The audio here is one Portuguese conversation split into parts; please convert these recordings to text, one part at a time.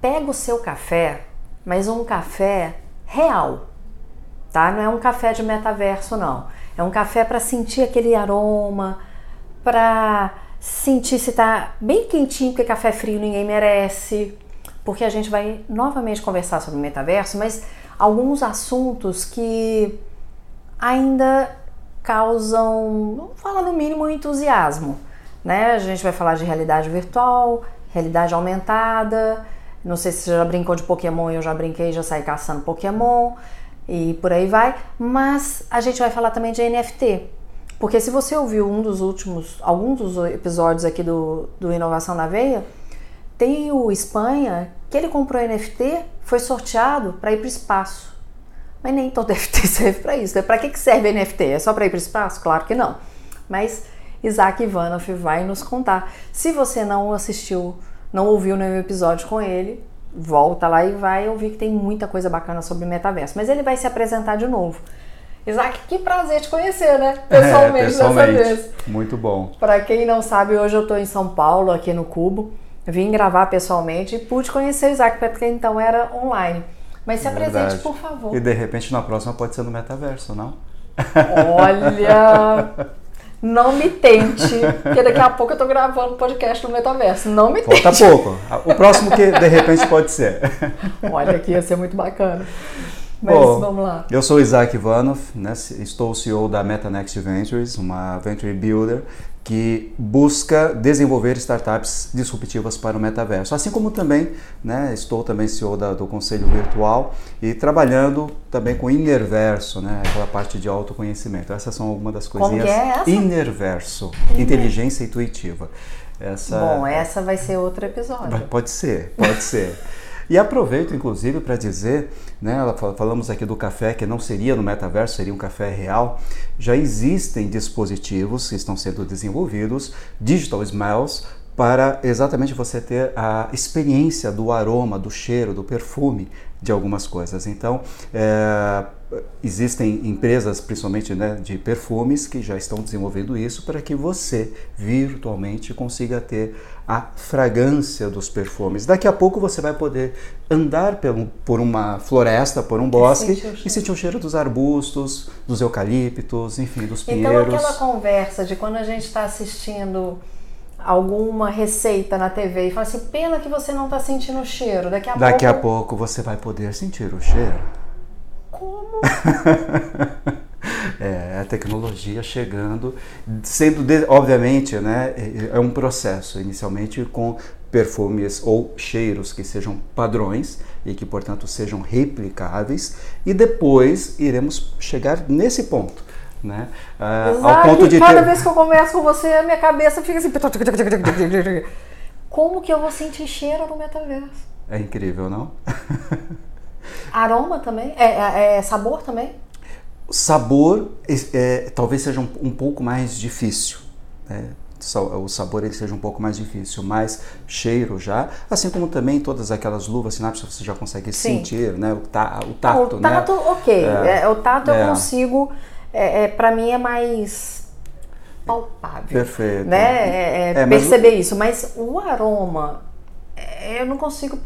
Pega o seu café, mas um café real tá? Não é um café de metaverso, não. É um café para sentir aquele aroma, para sentir se tá bem quentinho, porque café frio ninguém merece. Porque a gente vai novamente conversar sobre o metaverso, mas alguns assuntos que ainda causam, vamos falar no mínimo, entusiasmo. Né? A gente vai falar de realidade virtual, realidade aumentada. Não sei se já brincou de Pokémon, eu já brinquei, já saí caçando Pokémon e por aí vai. Mas a gente vai falar também de NFT. Porque se você ouviu um dos últimos, alguns dos episódios aqui do, do Inovação na Veia, tem o Espanha que ele comprou NFT, foi sorteado para ir para o espaço. Mas nem todo NFT serve para isso. Né? Para que, que serve NFT? É só para ir para o espaço? Claro que não. Mas Isaac Ivanov vai nos contar. Se você não assistiu, não ouviu nenhum episódio com ele, volta lá e vai ouvir que tem muita coisa bacana sobre metaverso. Mas ele vai se apresentar de novo. Isaac, que prazer te conhecer, né? Pessoalmente, é, pessoalmente. dessa vez. Muito bom. Para quem não sabe, hoje eu estou em São Paulo, aqui no Cubo. Vim gravar pessoalmente e pude conhecer o Isaac, porque então era online. Mas se apresente, Verdade. por favor. E de repente na próxima pode ser no metaverso, não? Olha! Não me tente, porque daqui a pouco eu tô gravando podcast no metaverso. Não me tente. Falta pouco. O próximo que de repente pode ser. Olha, aqui ia ser muito bacana. Mas Bom, vamos lá. Eu sou Isaac Ivanov, né? estou CEO da MetaNext Ventures, uma venture builder que busca desenvolver startups disruptivas para o metaverso. Assim como também, né, estou também CEO da, do Conselho Virtual e trabalhando também com Inerverso, né, aquela parte de autoconhecimento. Essas são algumas das coisinhas. Como é essa? Inerverso, inteligência intuitiva. Essa, Bom, essa vai ser outro episódio. Pode ser, pode ser. E aproveito, inclusive, para dizer, né, falamos aqui do café que não seria no metaverso, seria um café real. Já existem dispositivos que estão sendo desenvolvidos, digital smells, para exatamente você ter a experiência do aroma, do cheiro, do perfume de algumas coisas. Então, é, existem empresas, principalmente né, de perfumes, que já estão desenvolvendo isso para que você virtualmente consiga ter a fragrância dos perfumes. Daqui a pouco você vai poder andar pelo, por uma floresta, por um bosque e, e sentir o cheiro dos arbustos, dos eucaliptos, enfim, dos pinheiros. Então, aquela conversa de quando a gente está assistindo alguma receita na TV e fala assim, pena que você não está sentindo o cheiro. Daqui a Daqui pouco... a pouco você vai poder sentir o cheiro. Como? é, a tecnologia chegando, sendo, de, obviamente, né, é, é um processo, inicialmente com perfumes ou cheiros que sejam padrões e que, portanto, sejam replicáveis, e depois iremos chegar nesse ponto né? Uh, ao ponto de cada ter... vez que eu converso com você, a minha cabeça fica assim. Como que eu vou sentir cheiro no metaverso? É incrível, não? Aroma também? É, é, é sabor também? Sabor é, talvez seja um, um, pouco mais difícil. Né? O sabor ele seja um pouco mais difícil, mas cheiro já, assim como também todas aquelas luvas sinápticas você já consegue Sim. sentir, né? O, ta, o tato, o tato, né? ok. É, o tato eu é. consigo é, é para mim é mais palpável. Perfeito. Né? É, é, é perceber mas... isso. Mas o aroma, é, eu não consigo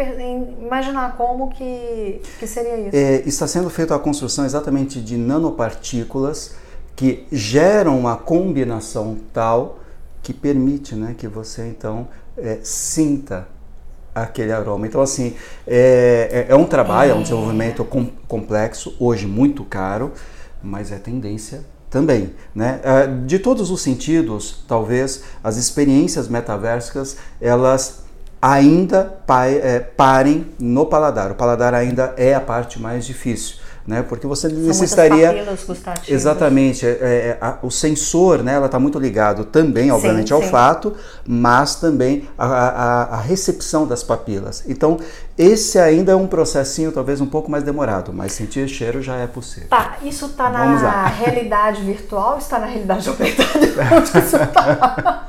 imaginar como que, que seria isso. É, está sendo feita a construção exatamente de nanopartículas que geram uma combinação tal que permite né, que você então é, sinta aquele aroma. Então, assim, é, é, é um trabalho, é um desenvolvimento com, complexo, hoje muito caro, mas é tendência também. Né? Ah, de todos os sentidos, talvez as experiências metaversas elas ainda é, parem no paladar. O paladar ainda é a parte mais difícil. né? Porque você São necessitaria exatamente é, é, a, o sensor, né? Ela está muito ligado também, obviamente, sim, ao sim. fato, mas também a, recepção das papilas. Então esse ainda é um processinho talvez um pouco mais demorado, mas sentir cheiro já é possível. Tá, isso está na realidade virtual ou está na realidade aumentada? Onde isso está?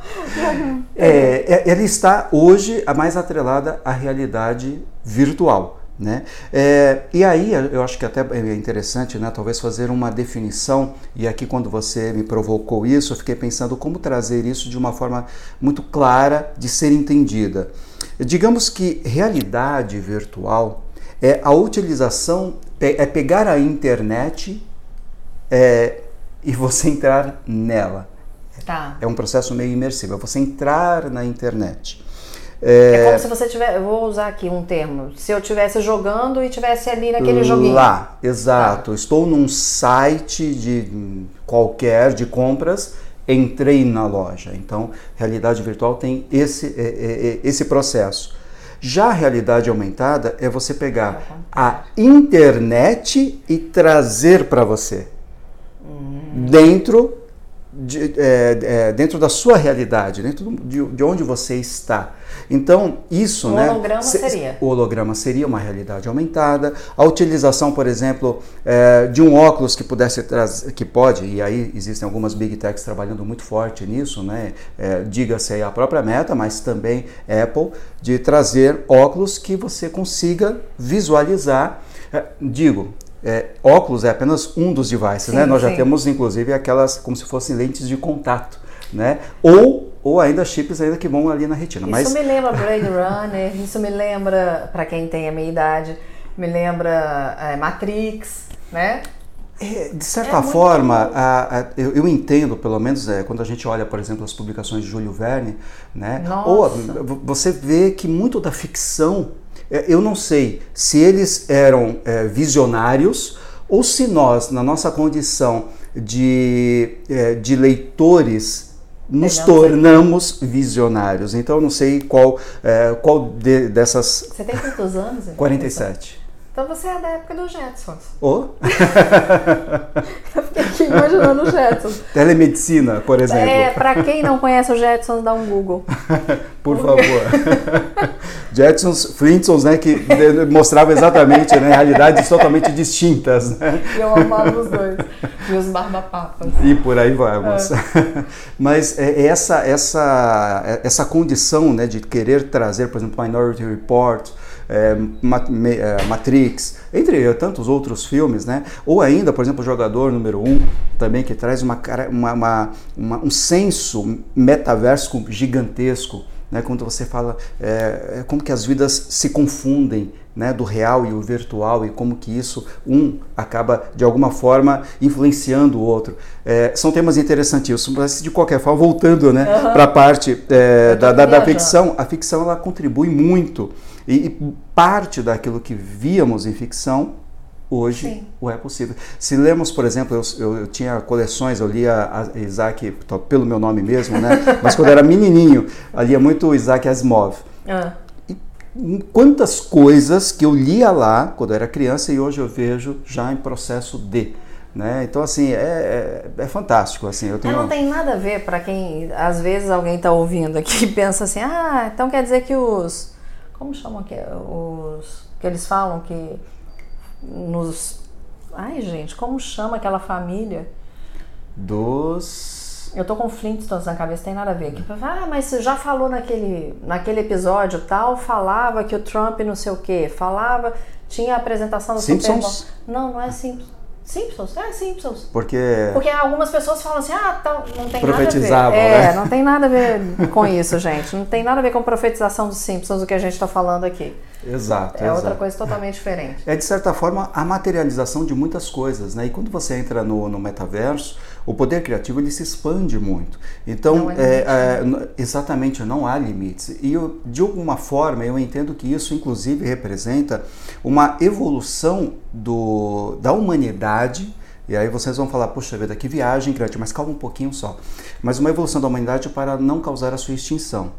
é, é, ele está hoje a mais atrelada à realidade virtual. Né? É, e aí eu acho que até é interessante, né, talvez fazer uma definição. E aqui quando você me provocou isso, eu fiquei pensando como trazer isso de uma forma muito clara de ser entendida. Digamos que realidade virtual é a utilização, é pegar a internet é, e você entrar nela. Tá. É um processo meio imersivo, é você entrar na internet. É, é como se você tivesse, eu vou usar aqui um termo, se eu estivesse jogando e estivesse ali naquele joguinho. Lá, exato. Tá. Estou num site de qualquer de compras, entrei na loja. Então, realidade virtual tem esse, é, é, é esse processo. Já a realidade aumentada é você pegar a internet e trazer para você. Hum. Dentro de, é, é, dentro da sua realidade, dentro de, de, onde você está. Então, isso, o né? holograma se, seria. O holograma seria uma realidade aumentada. A utilização, por exemplo, é, de um óculos que pudesse trazer, que pode, e aí existem algumas big techs trabalhando muito forte nisso, né? É, Diga-se aí a própria meta, mas também Apple, de trazer óculos que você consiga visualizar. É, digo, é, óculos é apenas um dos devices, sim, né? Nós sim. já temos inclusive aquelas como se fossem lentes de contato, né? Ou ou ainda chips ainda que vão ali na retina. Isso Mas... me lembra Blade Runner, isso me lembra, para quem tem a minha idade, me lembra é, Matrix, né? É, de certa é forma, a, a, eu, eu, entendo, pelo menos é, quando a gente olha, por exemplo, as publicações de Júlio Verne, né? Nossa. Ou você vê que muito da ficção eu não sei se eles eram é, visionários ou se nós, na nossa condição de, é, de leitores, nos tornamos visionários. Então, eu não sei qual, é, qual de, dessas. Você tem quantos anos? 47. Então você é da época do Jetsons. Oh? eu fiquei aqui imaginando o Jetsons. Telemedicina, por exemplo. É, pra quem não conhece o Jetsons, dá um Google. por favor. Jetsons, Flintstones, né, que mostrava exatamente né, realidades totalmente distintas. Né? Eu amava os dois. E os barbapapas. E por aí vamos. É. Mas é, essa, essa, essa condição né, de querer trazer, por exemplo, Minority Report, é, é, Matrix, entre tantos outros filmes, né? Ou ainda, por exemplo, o Jogador Número 1, um, também que traz uma, uma, uma, um senso metaverso gigantesco, né? Quando você fala é, é, como que as vidas se confundem, né, do real e o virtual e como que isso um acaba de alguma forma influenciando o outro é, são temas interessantíssimos mas de qualquer forma voltando né uhum. para a parte é, da, da, da, ficção a ficção ela contribui muito e, e parte daquilo que víamos em ficção hoje Sim. o é possível. Se lemos, por exemplo, eu, eu, eu tinha coleções, eu lia a Isaac pelo meu nome mesmo, né? Mas quando era menininho, eu lia muito Isaac Asimov. Ah. E quantas coisas que eu lia lá quando eu era criança e hoje eu vejo já em processo de. Né? Então, assim, é, é, é, fantástico. Assim, eu tenho... não tem nada a ver para quem, às vezes, alguém está ouvindo aqui e pensa assim, ah, então quer dizer que os como chamam que os que eles falam que nos ai gente como chama aquela família? Dos eu tô com Flintstones na cabeça tem nada a ver que ah mas você já falou naquele naquele episódio tal falava que o Trump não sei o que falava tinha a apresentação do Simpsons? Super Bowl. Não não é Simpsons Simpsons, é Simpsons. Porque. Porque algumas pessoas falam assim, ah, tá, não tem nada a ver. É, né? não tem nada a ver com isso, gente. Não tem nada a ver com profetização dos Simpsons, o que a gente está falando aqui. Exato. É exato. outra coisa totalmente diferente. É, de certa forma, a materialização de muitas coisas, né? E quando você entra no, no metaverso, o poder criativo ele se expande muito. Então, é, é, né? exatamente, não há limites. E eu, de alguma forma, eu entendo que isso, inclusive, representa uma evolução do, da humanidade. E aí vocês vão falar, puxa vida, que viagem grande, mas calma um pouquinho só. Mas uma evolução da humanidade para não causar a sua extinção.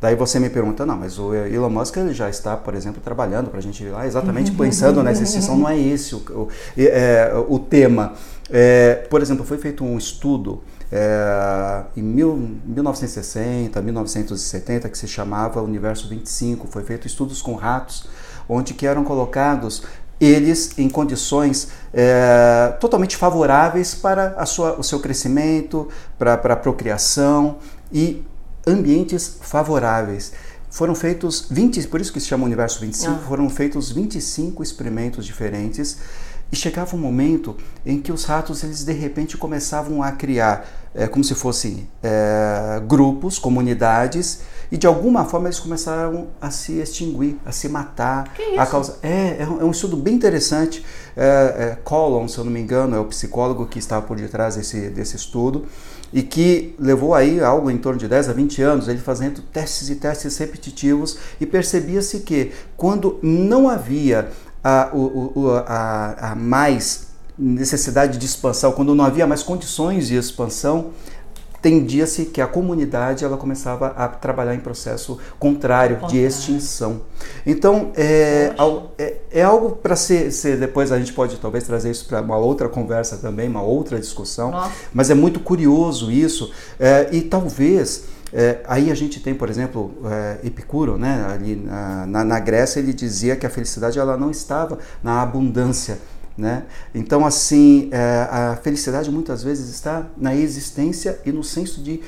Daí você me pergunta, não, mas o Elon Musk ele já está, por exemplo, trabalhando para a gente ir lá, exatamente pensando nessa extinção. Não é esse o, o, é, o tema. É, por exemplo, foi feito um estudo é, em mil, 1960, 1970, que se chamava Universo 25. Foi feito estudos com ratos, onde que eram colocados eles em condições é, totalmente favoráveis para a sua, o seu crescimento, para, para a procriação e ambientes favoráveis. Foram feitos 20, por isso que se chama Universo 25, ah. foram feitos 25 experimentos diferentes e chegava um momento em que os ratos eles de repente começavam a criar é, como se fossem é, grupos, comunidades e de alguma forma eles começaram a se extinguir, a se matar. Que isso? A causa é, é um estudo bem interessante. É, é, Collon, se eu não me engano, é o psicólogo que estava por detrás desse, desse estudo e que levou aí algo em torno de 10 a 20 anos, ele fazendo testes e testes repetitivos e percebia-se que quando não havia a, o, a, a mais necessidade de expansão, quando não havia mais condições de expansão, tendia-se que a comunidade ela começava a trabalhar em processo contrário, contrário. de extinção. Então é, é, é algo para ser, ser, depois a gente pode talvez trazer isso para uma outra conversa também, uma outra discussão. Nossa. Mas é muito curioso isso é, e talvez é, aí a gente tem, por exemplo, é, Epicuro, né? Ali na, na, na, Grécia ele dizia que a felicidade ela não estava na abundância, né? Então, assim, é, a felicidade muitas vezes está na existência e no senso de,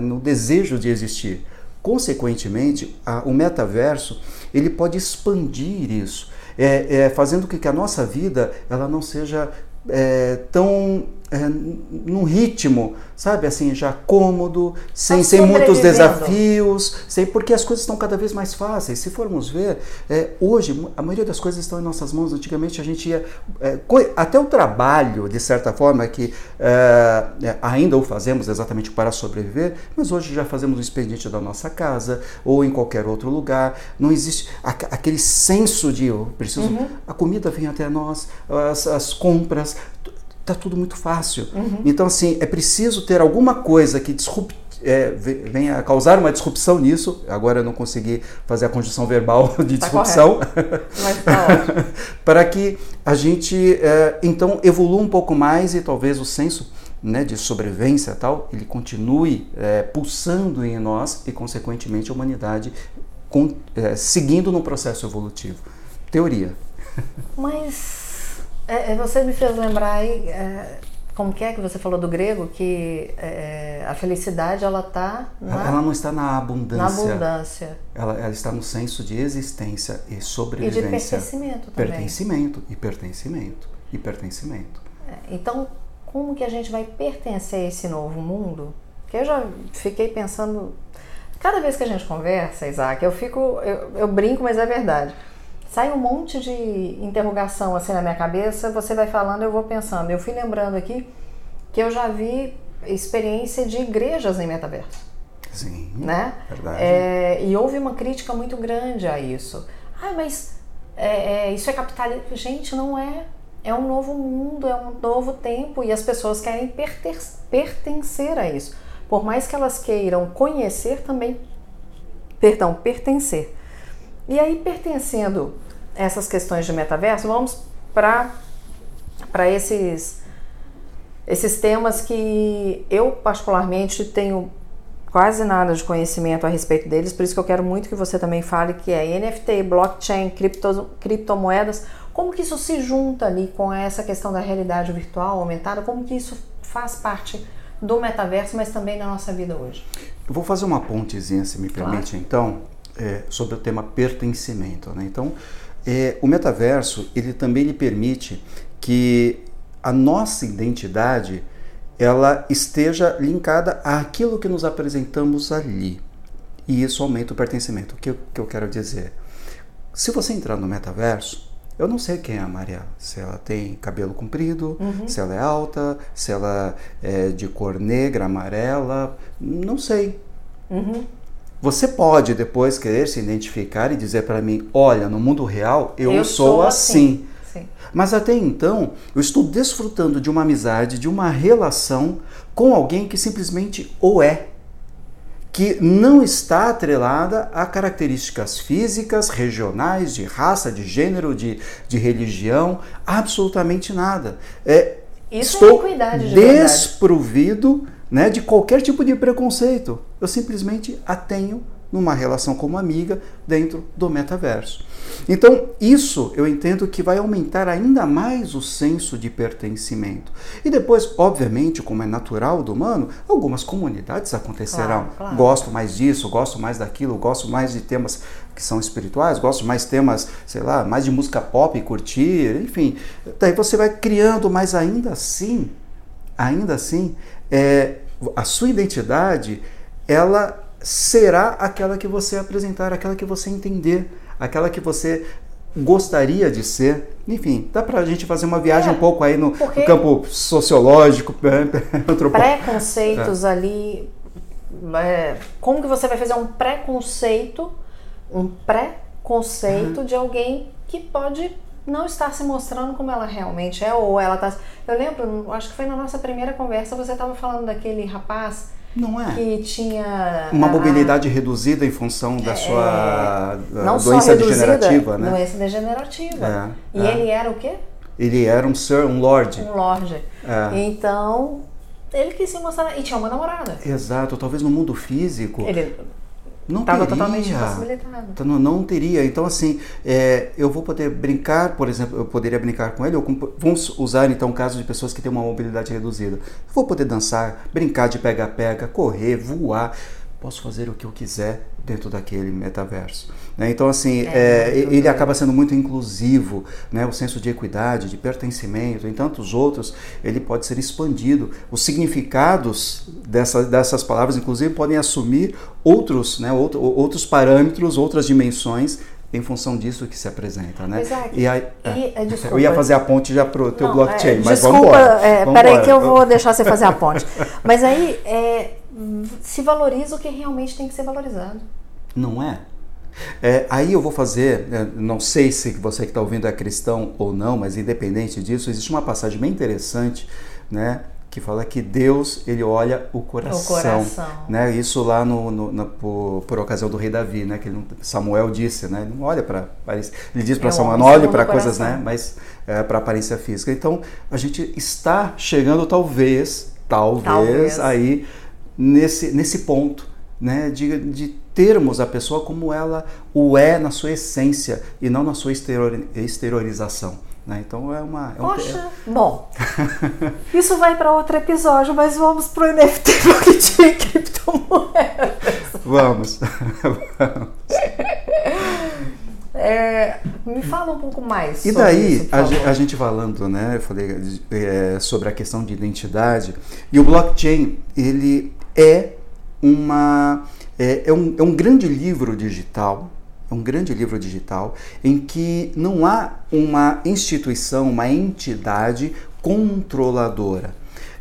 no desejo de existir. Consequentemente, o metaverso ele pode expandir isso, é, é, fazendo com que a nossa vida ela não seja tão é, num ritmo, sabe, assim, já cômodo, sem, sem muitos desafios, sem, porque as coisas estão cada vez mais fáceis. Se formos ver, é, hoje a maioria das coisas estão em nossas mãos. Antigamente a gente ia. É, até o trabalho, de certa forma, que é, é, ainda o fazemos exatamente para sobreviver, mas hoje já fazemos o expediente da nossa casa ou em qualquer outro lugar. Não existe aquele senso de eu preciso. Uhum. A comida vem até nós, as, as compras está tudo muito fácil. Uhum. Então, assim, é preciso ter alguma coisa que disrupte, é, venha a causar uma disrupção nisso. Agora eu não consegui fazer a conjunção verbal de tá disrupção. Tá para que a gente, é, então, evolua um pouco mais e talvez o senso né, de sobrevivência tal, ele continue é, pulsando em nós e, consequentemente, a humanidade com, é, seguindo no processo evolutivo. Teoria. Mas é, é, você me fez lembrar aí, é, como que é que você falou do grego, que é, a felicidade ela está Ela não está na abundância. Na abundância. Ela, ela, está no senso de existência e sobrevivência. E de pertencimento também. Pertencimento e pertencimento e pertencimento. É, então, como que a gente vai pertencer a esse novo mundo? Que eu já fiquei pensando... Cada vez que a gente conversa, Isaac, eu fico... eu, eu brinco, mas é verdade sai um monte de interrogação assim na minha cabeça, você vai falando, eu vou pensando. Eu fui lembrando aqui que eu já vi experiência de igrejas em metaverso. Sim, né? verdade. É, e houve uma crítica muito grande a isso. Ah, mas é, é, isso é capitalismo. Gente, não é. É um novo mundo, é um novo tempo e as pessoas querem pertencer a isso. Por mais que elas queiram conhecer, também, perdão, pertencer. E aí, pertencendo a essas questões de metaverso, vamos para esses, esses temas que eu, particularmente, tenho quase nada de conhecimento a respeito deles, por isso que eu quero muito que você também fale que é NFT, blockchain, cripto, criptomoedas, como que isso se junta ali com essa questão da realidade virtual aumentada, como que isso faz parte do metaverso, mas também na nossa vida hoje. Eu vou fazer uma pontezinha, se me permite, claro. então é, sobre o tema pertencimento. Né? Então, é, o metaverso ele também lhe permite que a nossa identidade ela esteja linkada àquilo que nos apresentamos ali. E isso aumenta o pertencimento. O que, que eu quero dizer? Se você entrar no metaverso, eu não sei quem é a Maria. Se ela tem cabelo comprido, uhum. se ela é alta, se ela é de cor negra, amarela, não sei. Uhum. Você pode depois querer se identificar e dizer para mim: olha, no mundo real eu, eu sou, sou, assim. assim. Mas até então, eu estou desfrutando de uma amizade, de uma relação com alguém que simplesmente o é. que não está atrelada a características físicas, regionais, de raça, de gênero, de, de religião, absolutamente nada. É, Isso estou é de desprovido né, de qualquer tipo de preconceito. Eu simplesmente a tenho numa relação como amiga dentro do metaverso. Então, isso eu entendo que vai aumentar ainda mais o senso de pertencimento. E depois, obviamente, como é natural do humano, algumas comunidades acontecerão. Claro, claro. Gosto mais disso, gosto mais daquilo, gosto mais de temas que são espirituais, gosto mais temas, sei lá, mais de música pop, curtir, enfim. Daí você vai criando, mas ainda assim, ainda assim, é, a sua identidade, ela será aquela que você apresentar, aquela que você entender, aquela que você gostaria de ser. Enfim, dá pra gente fazer uma viagem É, um pouco aí no, no campo sociológico, antropológico. preconceitos ali. é, como que você vai fazer um preconceito, um pré-conceito Uhum. de alguém que pode não estar se mostrando como ela realmente é, ou ela tá. Eu lembro, acho que foi na nossa primeira conversa, você estava falando daquele rapaz Não é? que tinha. Uma a- mobilidade reduzida em função da sua É, não ah, só doença reduzida, degenerativa, né? Doença degenerativa. É, e é. ele era o quê? Ele era um sir, um lord. Um lorde. É. Então, ele quis se mostrar. E tinha uma namorada. Exato, talvez no mundo físico Ele não estava teria. totalmente impossibilitado. Então, não, não teria. Então, assim, é, eu vou poder brincar, por exemplo, eu poderia brincar com ele, ou com- vamos usar então o caso de pessoas que têm uma mobilidade reduzida. Eu vou poder dançar, brincar de pega-pega, correr, voar. Posso fazer o que eu quiser dentro daquele metaverso. né? Então, assim, É, é, ele acaba sendo muito inclusivo, né? o senso de equidade, de pertencimento, em tantos outros, ele pode ser expandido. Os significados dessa, dessas palavras, inclusive, podem assumir outros, né? outro, outros parâmetros, outras dimensões em função disso que se apresenta, né? É, E aí, e- é, desculpa. eu ia fazer a ponte já pro teu Não, blockchain, é, mas desculpa, vamos embora. é, peraí que eu vou deixar você fazer a ponte. Mas aí é, se valoriza o que realmente tem que ser valorizado. Não é? É, aí eu vou fazer, é, não sei se você que está ouvindo é cristão ou não, mas independente disso, existe uma passagem bem interessante, né, que fala que Deus ele olha o coração, coração. né? Isso lá no, no- na- por, por ocasião do rei Davi, né? Que não- Samuel disse, né? Ele não olha para ele diz para É o Samuel, não olhe para o coisas, né? Mas para aparência física. Então a gente está chegando talvez, talvez, Talvez. aí nesse nesse ponto, né? De, de termos a pessoa como ela o é na sua essência e não na sua exterior- exteriorização. Né? Então é uma. É um- Poxa, bom, isso vai para outro episódio, mas vamos pro NFT blockchain e criptomoeda. Vamos. É, me fala um pouco mais. E sobre daí, isso, a, a gente falando, né, eu falei é, sobre a questão de identidade, e o blockchain, ele é uma, é, é um, é um grande livro digital, é um grande livro digital, em que não há uma instituição, uma entidade controladora.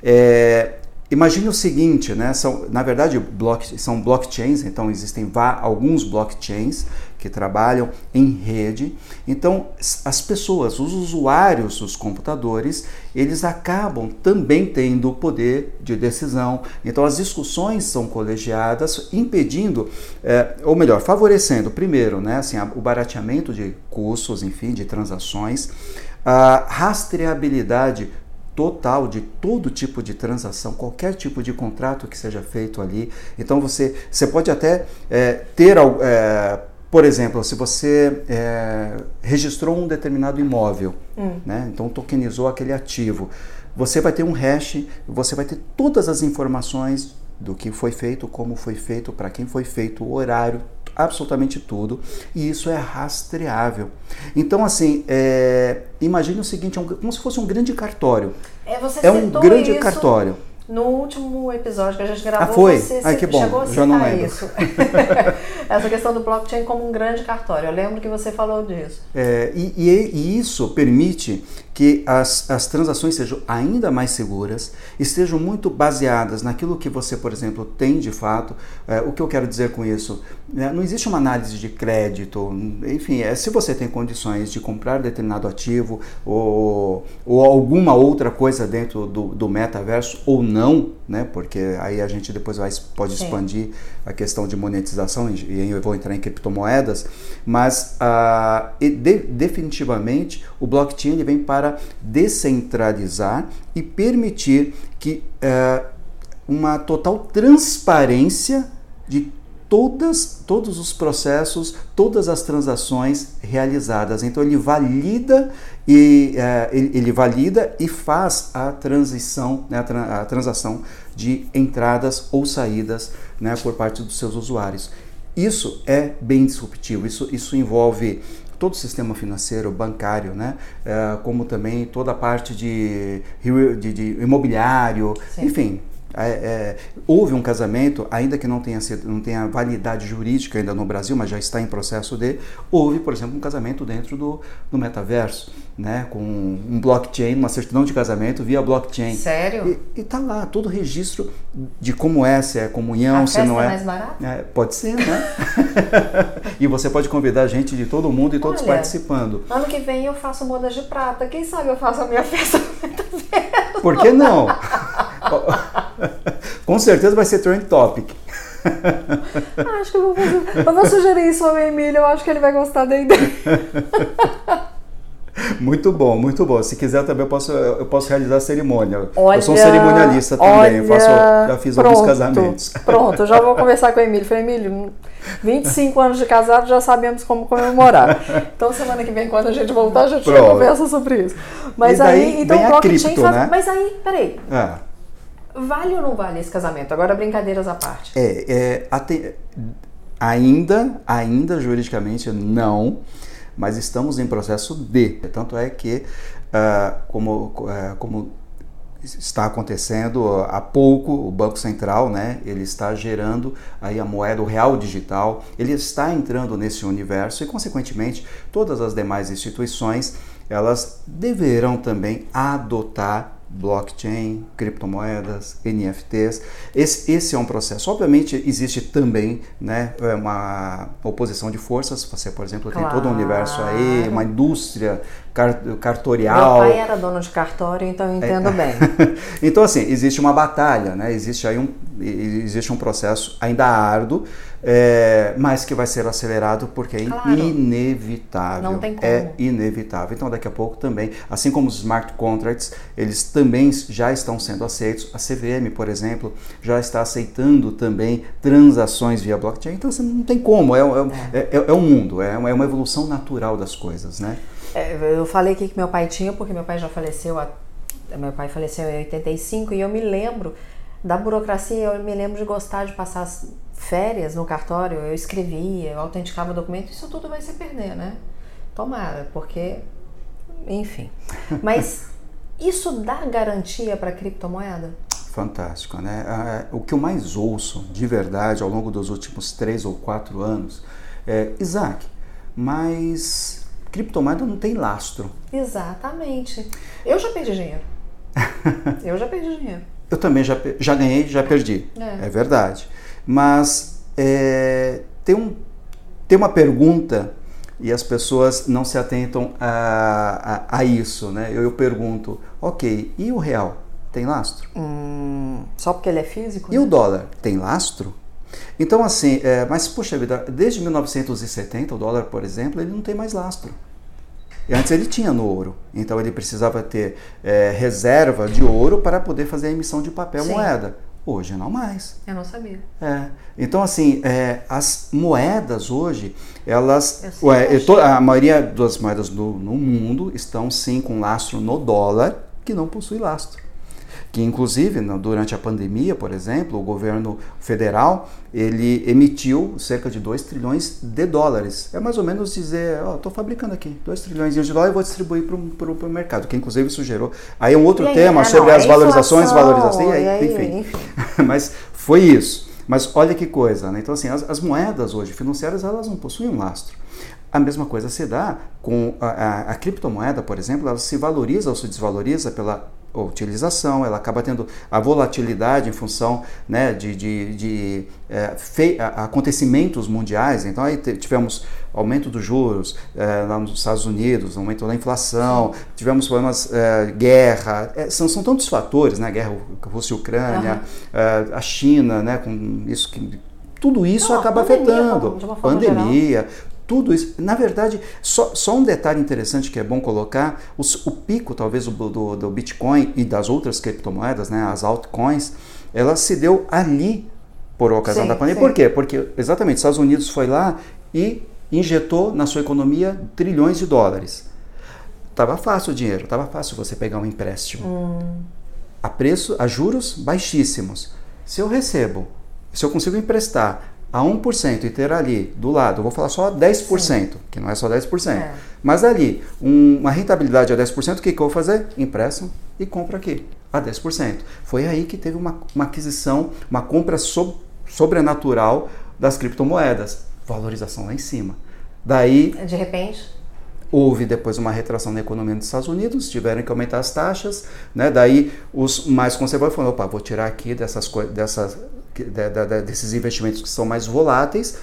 É, Imagine o seguinte, né? São, na verdade, block, são blockchains, então existem vá- alguns blockchains que trabalham em rede. Então, as pessoas, os usuários dos computadores, eles acabam também tendo o poder de decisão. Então, as discussões são colegiadas, impedindo, eh, ou melhor, favorecendo, primeiro, né, assim, o barateamento de custos, enfim, de transações, a rastreabilidade total de todo tipo de transação, qualquer tipo de contrato que seja feito ali. Então você, você pode até é, ter, é, por exemplo, se você é, registrou um determinado imóvel, né? então tokenizou aquele ativo, você vai ter um hash, você vai ter todas as informações do que foi feito, como foi feito, para quem foi feito, o horário, absolutamente tudo, e isso é rastreável. Então, assim, é, imagine o seguinte, é um- como se fosse um grande cartório. É, você É um grande isso cartório. No último episódio que a gente gravou, Ah, foi? você Ai, que bom, chegou a citar já não lembro. isso. Essa questão do blockchain como um grande cartório. Eu lembro que você falou disso. É, e, e- e isso permite que as, as transações sejam ainda mais seguras, estejam muito baseadas naquilo que você, por exemplo, tem de fato. É, o que eu quero dizer com isso? É, não existe uma análise de crédito, enfim, é, se você tem condições de comprar determinado ativo ou, ou alguma outra coisa dentro do, do metaverso ou não, né? Porque aí a gente depois vai, pode Sim. expandir a questão de monetização e, e eu vou entrar em criptomoedas, mas ah, de, definitivamente o blockchain ele vem para descentralizar e permitir que uh, uma total transparência de todas, todos os processos, todas as transações realizadas. Então ele valida e uh, ele, ele, valida e faz a transição, né, a, tra a, transação de entradas ou saídas né, por parte dos seus usuários. Isso é bem disruptivo. Isso, isso envolve todo o sistema financeiro, bancário, né? É, como também toda a parte de, de, de imobiliário, Sim. enfim, é, é, houve um casamento, ainda que não tenha, sido, não tenha validade jurídica ainda no Brasil, mas já está em processo de. Houve, por exemplo, um casamento dentro do, do metaverso, né? com um blockchain, uma certidão de casamento via blockchain. Sério? E, está lá todo o registro de como é, se é comunhão, a se não é. é. mais barato? É, pode ser, né? e você pode convidar gente de todo mundo e todos Olha, participando. Ano que vem eu faço bodas de prata. Quem sabe eu faço a minha festa no metaverso? Por que não? Com certeza vai ser trend topic. Acho que eu vou fazer. Eu vou sugerir isso ao Emílio, eu acho que ele vai gostar da ideia. Muito bom, muito bom. Se quiser também eu posso, eu posso realizar a cerimônia. Olha, eu sou um cerimonialista também, eu faço, já fiz pronto, alguns casamentos. Pronto, já vou conversar com o Emílio. Falei, Emílio, 25 anos de casado, já sabemos como comemorar. Então semana que vem, quando a gente voltar, a gente conversa sobre isso. Mas daí, aí, então o blockchain cripto. Né? Mas aí, peraí. É. Vale ou não vale esse casamento? Agora, brincadeiras à parte. É, é até, ainda, ainda juridicamente não, mas estamos em processo de. Tanto é que, uh, como, uh, como está acontecendo há pouco, o Banco Central, né, ele está gerando aí a moeda o real digital, ele está entrando nesse universo e, consequentemente, todas as demais instituições, elas deverão também adotar blockchain, criptomoedas, NFTs. Esse, esse é um processo. Obviamente, existe também né, é uma oposição de forças. Você, por exemplo, claro. tem todo um universo aí, uma indústria cartorial. Meu pai era dono de cartório, então eu entendo é. bem. então, assim, existe uma batalha, né? existe aí um, existe um processo ainda árduo, é, mas que vai ser acelerado porque é claro. inevitável. Não tem como. É inevitável. Então, daqui a pouco também, assim como os smart contracts, eles também já estão sendo aceitos. A CVM, por exemplo, já está aceitando também transações via blockchain. Então, assim, não tem como. É, é, é, é, é um mundo, é uma, é evolução natural das coisas, né? É, eu falei aqui que meu pai tinha, porque meu pai já faleceu, a, meu pai faleceu em 85 e eu me lembro da burocracia, eu me lembro de gostar de passar férias no cartório, eu escrevia, eu autenticava o documento, isso tudo vai se perder, né? Tomara, porque, enfim. Mas isso dá garantia para criptomoeda? Fantástico, né? Ah, o que eu mais ouço de verdade ao longo dos últimos três ou quatro anos é Isaac, mas criptomoeda não tem lastro. Exatamente. Eu já perdi dinheiro. eu já perdi dinheiro. Eu também já, já ganhei, já perdi. É, é verdade. Mas é, tem, um, tem uma pergunta e as pessoas não se atentam a, a, a isso, né? Eu, eu, pergunto, ok, e o real? Tem lastro? Hum, só porque ele é físico? E né? o dólar? Tem lastro? Então, assim, é, mas puxa vida, desde 1970 o dólar, por exemplo, ele não tem mais lastro. E antes ele tinha no ouro, então ele precisava ter é, reserva de ouro para poder fazer a emissão de papel Sim. moeda. Hoje não mais. Eu não sabia. É. Então, assim, é, as moedas hoje, elas. Ué, a maioria das moedas do, no mundo estão sim com lastro no dólar, que não possui lastro que inclusive durante a pandemia, por exemplo, o governo federal ele emitiu cerca de 2 trilhões de dólares. É mais ou menos dizer, ó, oh, estou fabricando aqui 2 trilhões de dólares e vou distribuir para o mercado, que inclusive isso gerou. Aí é um outro aí, tema é, sobre não, as valorizações, valorizações, e aí, aí, enfim. enfim. Mas foi isso. Mas olha que coisa, né? Então assim, as, as moedas hoje financeiras elas não possuem um lastro. A mesma coisa se dá com a, a, a criptomoeda, por exemplo, ela se valoriza ou se desvaloriza pela utilização, ela acaba tendo a volatilidade em função né, de, de, de é, acontecimentos mundiais. Então, aí tivemos aumento dos juros é, lá nos Estados Unidos, aumento da inflação, tivemos problemas, é, guerra, são, são tantos fatores, né, guerra Rússia-Ucrânia, uhum. a China, né, com isso que tudo isso Não, acaba pandemia, afetando. pandemia, tudo isso. Na verdade, só, só um detalhe interessante que é bom colocar: os, o pico, talvez, do, do, do, Bitcoin e das outras criptomoedas, né, as altcoins, ela se deu ali por ocasião sim, da pandemia. Sim. Por quê? Porque exatamente, os Estados Unidos foi lá e injetou na sua economia trilhões de dólares. Tava fácil o dinheiro, tava fácil você pegar um empréstimo. Hum. A preço, a juros baixíssimos. Se eu recebo, se eu consigo emprestar a 1% e ter ali do lado, vou falar só 10%, Sim. que não é só 10%, é. mas ali um, uma rentabilidade a 10%, o que, que eu vou fazer? Empréstimo e compro aqui a 10%. Foi aí que teve uma, uma aquisição, uma compra so, sobrenatural das criptomoedas, valorização lá em cima. Daí. De repente. Houve depois uma retração na economia dos Estados Unidos, tiveram que aumentar as taxas, né? Daí os mais conservadores falaram, opa, vou tirar aqui dessas, dessas desses investimentos que são mais voláteis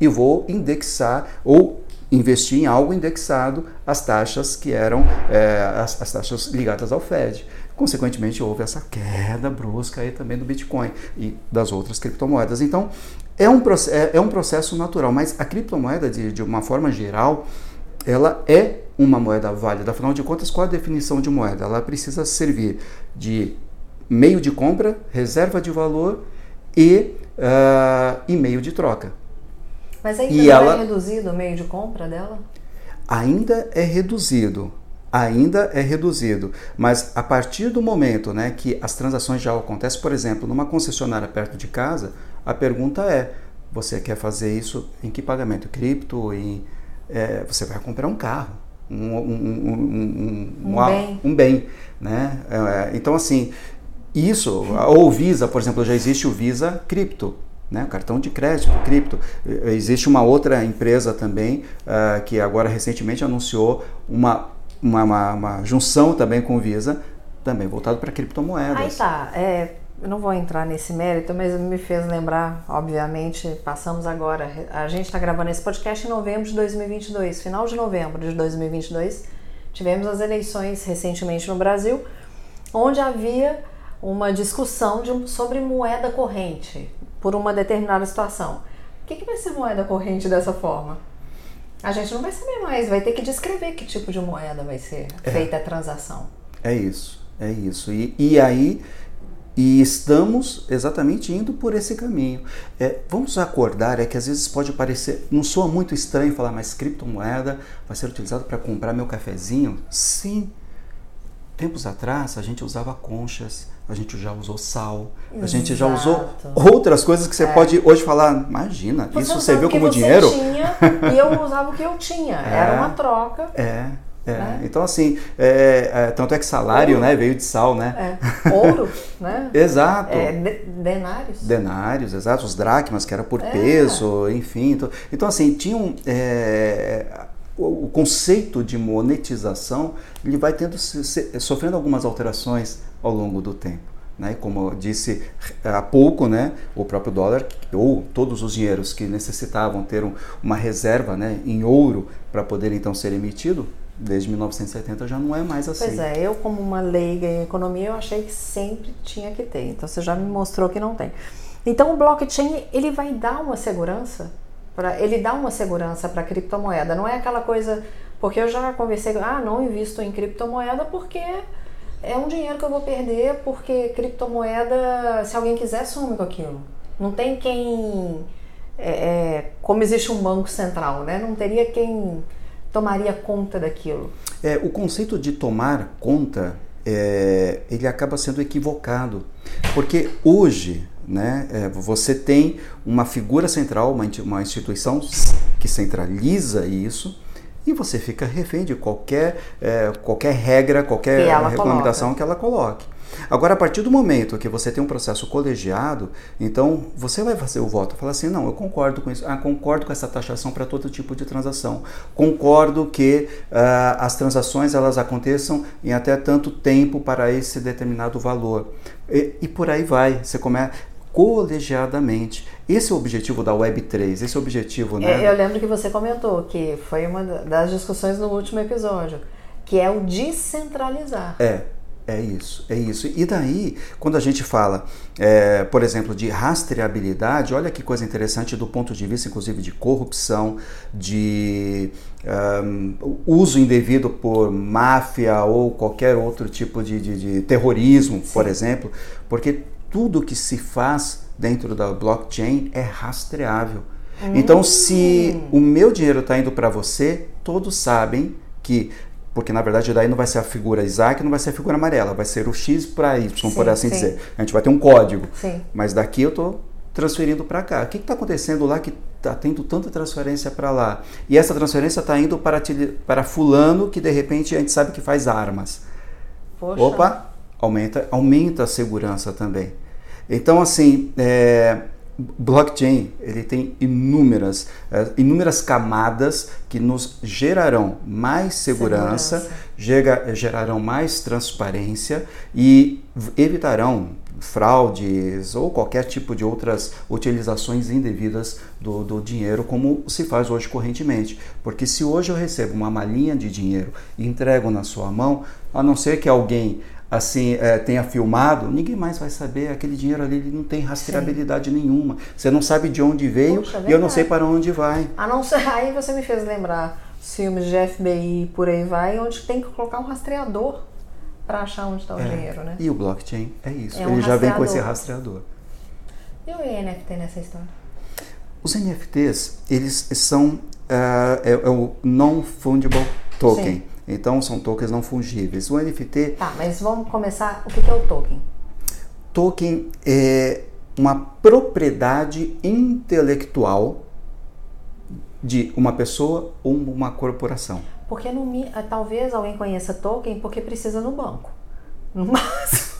e vou indexar ou investir em algo indexado às taxas que eram é, as, as, taxas ligadas ao Fed. Consequentemente, houve essa queda brusca aí também do Bitcoin e das outras criptomoedas. Então, é um, é, é um processo natural, mas a criptomoeda, de, de uma forma geral, ela é uma moeda válida. Afinal de contas, qual a definição de moeda? Ela precisa servir de meio de compra, reserva de valor e uh, e meio de troca. Mas ainda e ela, é reduzido o meio de compra dela? Ainda é reduzido. Ainda é reduzido, mas a partir do momento né, que as transações já acontecem, por exemplo, numa concessionária perto de casa, a pergunta é: você quer fazer isso em que pagamento? Cripto? Em, é, você vai comprar um carro, um, um, um, um, bem. bem né? É, então, assim, isso, ou Visa, por exemplo, já existe o Visa Cripto, né? cartão de crédito, cripto. Existe uma outra empresa também uh, que agora recentemente anunciou uma, uma, uma, uma, junção também com o Visa, também voltado para criptomoedas. Aí tá, é, eu não vou entrar nesse mérito, mas me fez lembrar, obviamente, passamos agora, a gente está gravando esse podcast em novembro de 2022, final de novembro de 2022, tivemos as eleições recentemente no Brasil, onde havia uma discussão de, sobre moeda corrente por uma determinada situação. O que, que vai ser moeda corrente dessa forma? A gente não vai saber mais, vai ter que descrever que tipo de moeda vai ser é. feita a transação. É isso, é isso. E, e aí, e estamos exatamente indo por esse caminho. É, vamos acordar, é que às vezes pode parecer, não soa muito estranho falar, mas criptomoeda vai ser utilizado para comprar meu cafezinho? Sim. Tempos atrás a gente usava conchas, a gente já usou sal, Exato. a gente já usou outras coisas que você é. pode hoje falar, imagina, você isso você viu como dinheiro? Tinha, e eu usava o que eu tinha, é, era uma troca. É. É. Né? Então, assim, é, é, tanto é que salário né, veio de sal, né? É. Ouro, né? exato. É, denários. Denários, exato. Os dracmas, que era por é. peso, enfim. Então, então assim, tinham o, conceito de monetização ele vai tendo sofrendo algumas alterações ao longo do tempo. Né? Como eu disse há pouco, né? o próprio dólar ou todos os dinheiros que necessitavam ter um, uma reserva né? em ouro para poder então ser emitido, desde 1970 já não é mais assim. Pois é, eu como uma leiga em economia, eu achei que sempre tinha que ter. Então você já me mostrou que não tem. Então o blockchain ele vai dar uma segurança para ele dá uma segurança para a criptomoeda. Não é aquela coisa porque eu já conversei, ah, não invisto em criptomoeda porque é um dinheiro que eu vou perder porque criptomoeda, se alguém quiser, some com aquilo. Não tem quem. É, é, como existe um banco central, né? Não teria quem tomaria conta daquilo. É, o conceito de tomar conta é, ele acaba sendo equivocado, porque hoje né, é, você tem uma figura central, uma, uma instituição que centraliza isso e você fica refém de qualquer, é, qualquer regra, qualquer que regulamentação coloca. que ela coloque. Agora, a partir do momento que você tem um processo colegiado, então você vai fazer o voto, falar assim, não, eu concordo com isso, ah, concordo com essa taxação para todo tipo de transação, concordo que uh, as transações elas aconteçam em até tanto tempo para esse determinado valor. E, e por aí vai, você começa colegiadamente. Esse é o objetivo da Web3, esse é o objetivo, né? É, eu lembro que você comentou que foi uma das discussões no último episódio, que é o descentralizar. É, é isso, é isso. E daí, quando a gente fala, é, por exemplo, de rastreabilidade, olha que coisa interessante do ponto de vista, inclusive, de corrupção, de um, uso indevido por máfia ou qualquer outro tipo de, de, de terrorismo, Sim. por exemplo, porque tudo que se faz dentro da blockchain é rastreável. Hum. Então, se o meu dinheiro está indo para você, todos sabem que porque na verdade daí não vai ser a figura Isaac, não vai ser a figura amarela, vai ser o X para Y, sim, por assim sim. dizer. A gente vai ter um código. Sim. Mas daqui eu estou transferindo para cá. O que está acontecendo lá que está tendo tanta transferência para lá? E essa transferência está indo para, para fulano que de repente a gente sabe que faz armas. Poxa. Opa, aumenta, aumenta a segurança também. Então, assim, é, blockchain ele tem inúmeras, é, inúmeras camadas que nos gerarão mais segurança, segurança. gerarão mais transparência e evitarão fraudes ou qualquer tipo de outras utilizações indevidas do, do, dinheiro, como se faz hoje correntemente. Porque se hoje eu recebo uma malinha de dinheiro e entrego na sua mão, a não ser que alguém assim é, tenha filmado, ninguém mais vai saber. Aquele dinheiro ali ele não tem rastreabilidade Sim. nenhuma. Você não sabe de onde veio Puxa, e eu não sei para onde vai. A não ser, aí você me fez lembrar os filmes de FBI por aí vai, onde tem que colocar um rastreador para achar onde está o é, dinheiro, né? E o blockchain é isso. É um ele já vem com esse rastreador. E o NFT nessa história? Os NFTs, eles são uh, é, é o non-fungible token. Sim. Então são tokens não fungíveis. O NFT. Tá, mas vamos começar. O que é o token? Token é uma propriedade intelectual de uma pessoa ou uma corporação. Porque no, talvez alguém conheça token porque precisa no banco. Mas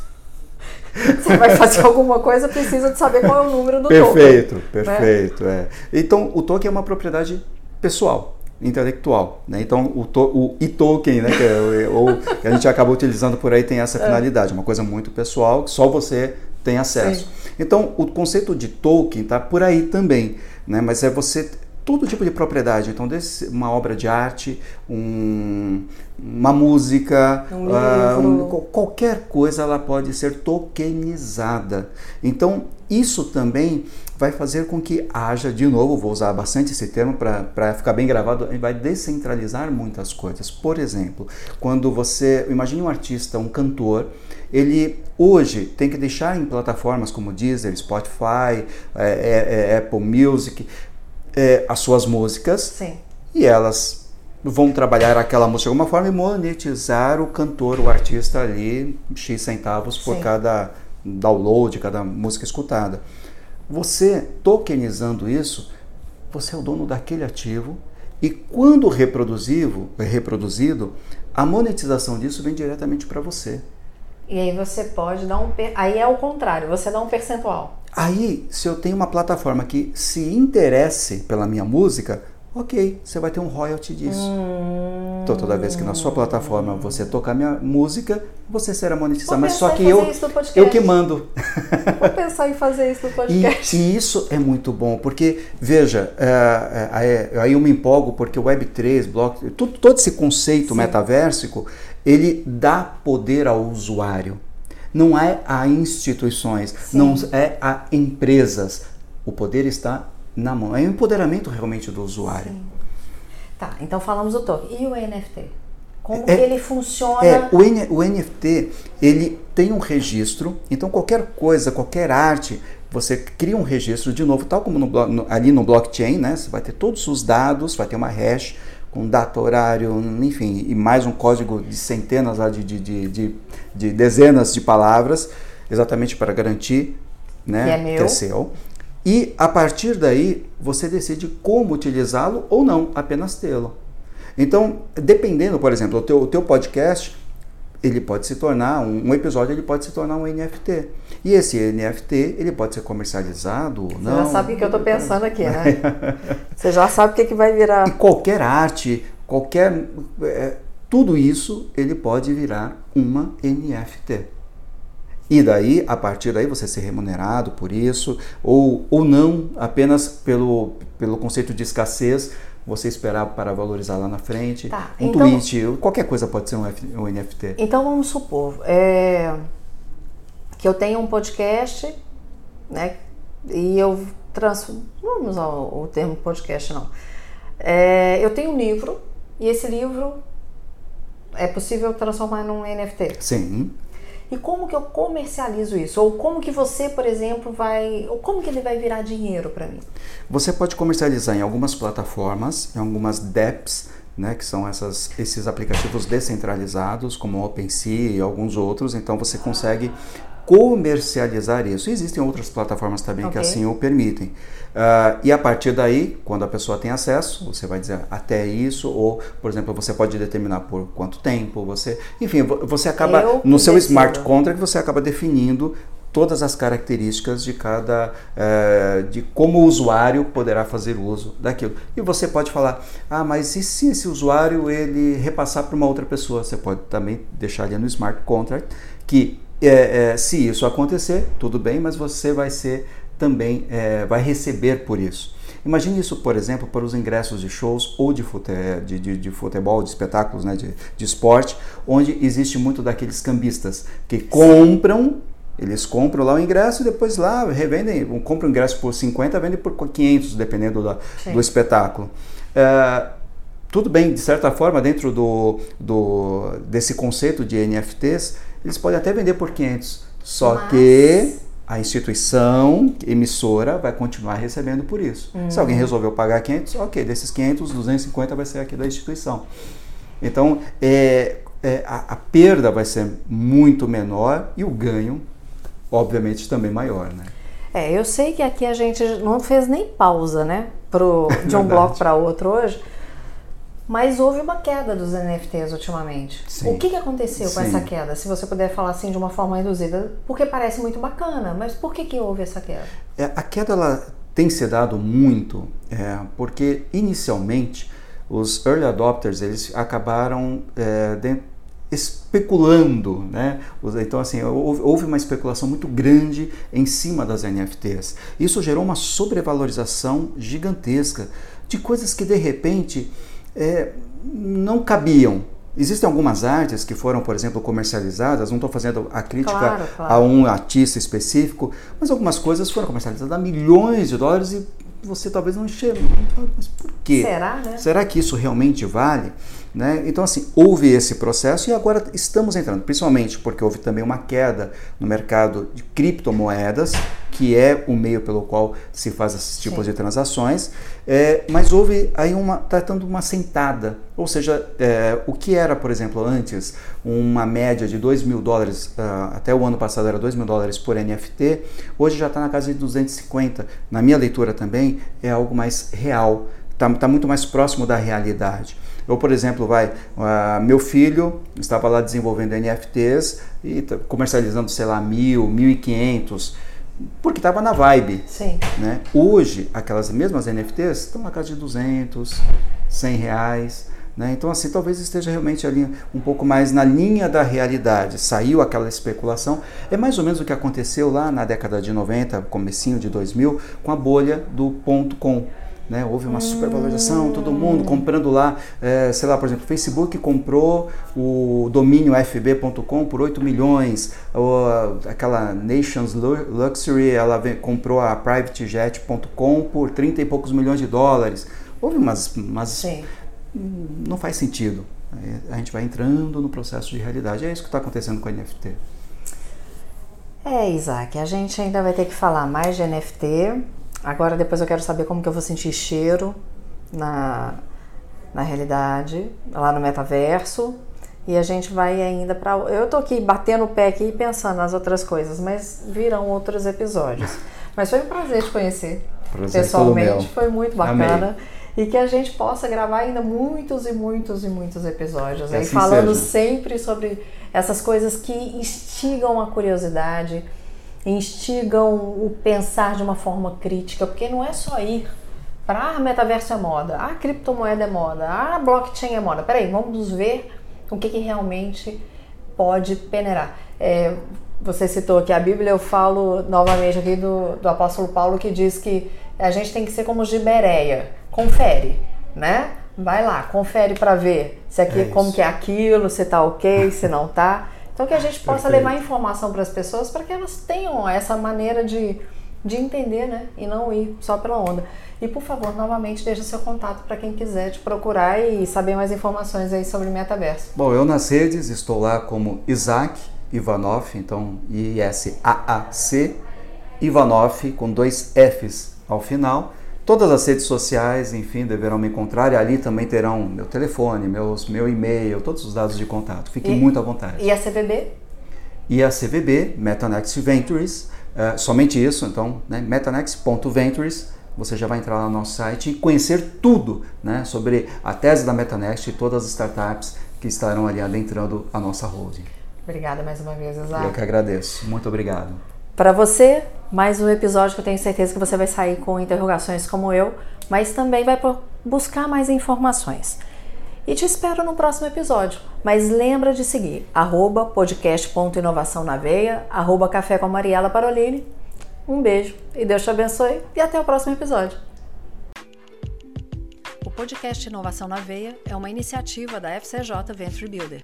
você vai fazer alguma coisa, precisa de saber qual é o número do perfeito, token. Perfeito, perfeito. Né? É. Então o token é uma propriedade pessoal intelectual. Né? Então, o, to, o e-token, né, que, é, ou, que a gente acaba utilizando por aí, tem essa é. finalidade, uma coisa muito pessoal, que só você tem acesso. Sim. Então, o conceito de token está por aí também, né? mas é você todo tipo de propriedade. Então, desde uma obra de arte, um, uma música, um uh, um, qualquer coisa ela pode ser tokenizada. Então, isso também vai fazer com que haja, de novo, vou usar bastante esse termo para ficar bem gravado, vai descentralizar muitas coisas. Por exemplo, quando você, imagine um artista, um cantor, ele hoje tem que deixar em plataformas como Deezer, Spotify, é, é, é, Apple Music, é, as suas músicas Sim. e elas vão trabalhar aquela música de alguma forma e monetizar o cantor, o artista ali, X centavos por Sim. cada download, cada música escutada. Você tokenizando isso, você é o dono daquele ativo e quando reproduzido, reproduzido, a monetização disso vem diretamente para você. E aí você pode dar um. Aí é o contrário, você dá um percentual. Aí, se eu tenho uma plataforma que se interesse pela minha música, ok, você vai ter um royalty disso. Hum. Então, toda vez que na sua plataforma você tocar minha música, você será monetizado. Mas só que eu, eu que mando. Vou pensar em fazer isso no podcast. E, e isso é muito bom, porque, veja, é, é, aí eu me empolgo porque o Web3, bloco, todo, todo esse conceito Sim. metaversico, ele dá poder ao usuário não é a instituições, Sim. não é a empresas. O poder está na mão. É o empoderamento realmente do usuário. Sim. Tá, então falamos do token. E o NFT? Como é, que ele funciona? É, o, N, o NFT, ele tem um registro, então qualquer coisa, qualquer arte, você cria um registro de novo, tal como no, no, ali no blockchain, né? Você vai ter todos os dados, vai ter uma hash com data, horário, enfim, e mais um código de centenas de, de, de, de dezenas de palavras, exatamente para garantir né, que, é meu. que é seu. E a partir daí você decide como utilizá-lo ou não, apenas tê-lo. Então, dependendo, por exemplo, o teu, o teu podcast, ele pode se tornar, um, um, episódio ele pode se tornar um NFT. E esse NFT, ele pode ser comercializado ou não. Você já sabe o que eu estou pensando aqui, né? Você já sabe o que, que vai virar. E qualquer arte, qualquer... É, tudo isso, ele pode virar uma NFT. E daí, a partir daí, você ser remunerado por isso, ou, ou não, apenas pelo, pelo conceito de escassez, você esperar para valorizar lá na frente. Tá, um então, tweet, qualquer coisa pode ser um, F, um NFT. Então vamos supor é, que eu tenho um podcast, né? E eu transformo. Vamos usar o, termo podcast, não. É, eu tenho um livro e esse livro é possível transformar num NFT. Sim. E como que eu comercializo isso? Ou como que você, por exemplo, vai. Ou como que ele vai virar dinheiro para mim? Você pode comercializar em algumas plataformas, em algumas DEPs, né, que são essas, esses aplicativos descentralizados, como o OpenSea e alguns outros. Então você consegue comercializar isso. Existem outras plataformas também okay. que assim o permitem. Uh, e a partir daí, quando a pessoa tem acesso, você vai dizer até isso, ou, por exemplo, você pode determinar por quanto tempo, você. Enfim, você acaba. Eu no seu decido. smart contract, você acaba definindo todas as características de cada uh, de como o usuário poderá fazer uso daquilo e você pode falar ah mas e se esse usuário ele repassar para uma outra pessoa você pode também deixar ali no smart contract que é, é, se isso acontecer, tudo bem, mas você vai ser também é, vai receber por isso. Imagine isso, por exemplo, para os ingressos de shows ou de, fute de, de, de futebol, de espetáculos, né, de, de esporte, onde existe muito daqueles cambistas que compram, eles compram lá o ingresso e depois lá revendem, compram o ingresso por 50, vendem por 500, dependendo da, do espetáculo. É, tudo bem, de certa forma, dentro do, do, desse conceito de NFTs, eles podem até vender por 500, só Mas... que a instituição emissora vai continuar recebendo por isso. Se alguém resolveu pagar 500, ok, desses 500, 250 vai ser aqui da instituição. Então, é, é, a, a, perda vai ser muito menor e o ganho, obviamente, também maior, né? É, eu sei que aqui a gente não fez nem pausa, né, pro, de um bloco para outro hoje, mas houve uma queda dos NFTs ultimamente. Sim. O que, que aconteceu com Sim. essa queda? Se você puder falar assim de uma forma reduzida, porque parece muito bacana, mas por que, que houve essa queda? É, a queda ela tem se dado muito é, porque inicialmente os early adopters eles acabaram é, de, especulando, né? Então assim houve uma especulação muito grande em cima das NFTs. Isso gerou uma sobrevalorização gigantesca de coisas que de repente é, não cabiam. Existem algumas artes que foram, por exemplo, comercializadas, não estou fazendo a crítica claro, claro. a um artista específico, mas algumas coisas foram comercializadas a milhões de dólares e você talvez não enxergue. Mas por quê? Será, né? Será que isso realmente vale? Né? Então, assim, houve esse processo e agora estamos entrando, principalmente porque houve também uma queda no mercado de criptomoedas, que é o meio pelo qual se faz esses tipos Sim. de transações, é, mas houve aí uma, tratando tá uma sentada, ou seja, é, o que era, por exemplo, antes uma média de 2 mil dólares, uh, até o ano passado era 2 mil dólares por NFT, hoje já está na casa de 250. Na minha leitura também é algo mais real, está tá muito mais próximo da realidade. Eu, por exemplo, vai, uh, meu filho estava lá desenvolvendo NFTs e comercializando, sei lá, mil, mil e quinhentos, porque estava na vibe. Sim. Né? Hoje, aquelas mesmas NFTs estão na casa de 200, 100 reais. Né? Então, assim, talvez esteja realmente ali um pouco mais na linha da realidade. Saiu aquela especulação. É mais ou menos o que aconteceu lá na década de 90, comecinho de 2000, com a bolha do ponto .com. Né? Houve uma supervalorização, todo mundo comprando lá, é, sei lá, por exemplo, o Facebook comprou o domínio fb.com por 8 milhões, ou aquela Nations Luxury, ela comprou a privatejet.com por 30 e poucos milhões de dólares. Houve umas, umas Sim. não faz sentido. A gente vai entrando no processo de realidade. É isso que está acontecendo com a NFT. É, Isaac, a gente ainda vai ter que falar mais de NFT, Agora depois eu quero saber como que eu vou sentir cheiro na, na realidade, lá no metaverso. E a gente vai ainda para. Eu tô aqui batendo o pé aqui pensando nas outras coisas, mas virão outros episódios. Mas foi um prazer te conhecer. Prazer pessoalmente, foi muito bacana. Amei. e que a gente possa gravar ainda muitos e muitos e muitos episódios aí, assim falando seja. sempre sobre essas coisas que instigam a curiosidade, instigam o pensar de uma forma crítica, porque não é só ir para ah, metaverso é moda, ah, criptomoeda é moda, ah, blockchain é moda. Peraí, vamos ver o que, que realmente pode peneirar. É, você citou aqui a Bíblia, eu falo novamente aqui do, do apóstolo Paulo que diz que a gente tem que ser como Gibereia, confere, né? Vai lá, confere para ver se aqui É como que é aquilo, se tá ok, se não tá. Então que a gente possa Perfeito. levar informação para as pessoas para que elas tenham essa maneira de, de entender, né? E não ir só pela onda. E por favor, novamente deixa seu contato para quem quiser te procurar e saber mais informações aí sobre metaverso. Bom, eu nas redes estou lá como Isaac Ivanov, então I-S-A-A-C, Ivanov com dois Fs ao final. Todas as redes sociais, enfim, deverão me encontrar e ali também terão meu telefone, meus, meu e-mail, todos os dados de contato. Fiquem E- muito à vontade. E a CVB? E a CVB, Metanext Ventures, eh, somente isso, então, né, metanext.ventures, você já vai entrar lá no nosso site e conhecer tudo né, sobre a tese da Metanext e todas as startups que estarão ali adentrando a nossa holding. Obrigada mais uma vez, Eu Isaac. que agradeço. Muito obrigado. Para você, mais um episódio que eu tenho certeza que você vai sair com interrogações como eu, mas também vai buscar mais informações. E te espero no próximo episódio. Mas lembra de seguir arroba podcast.inovação na veia, arroba café com Mariela Parolini. Um beijo e Deus te abençoe e até o próximo episódio. O podcast Inovação na Veia é uma iniciativa da FCJ Venture Builder.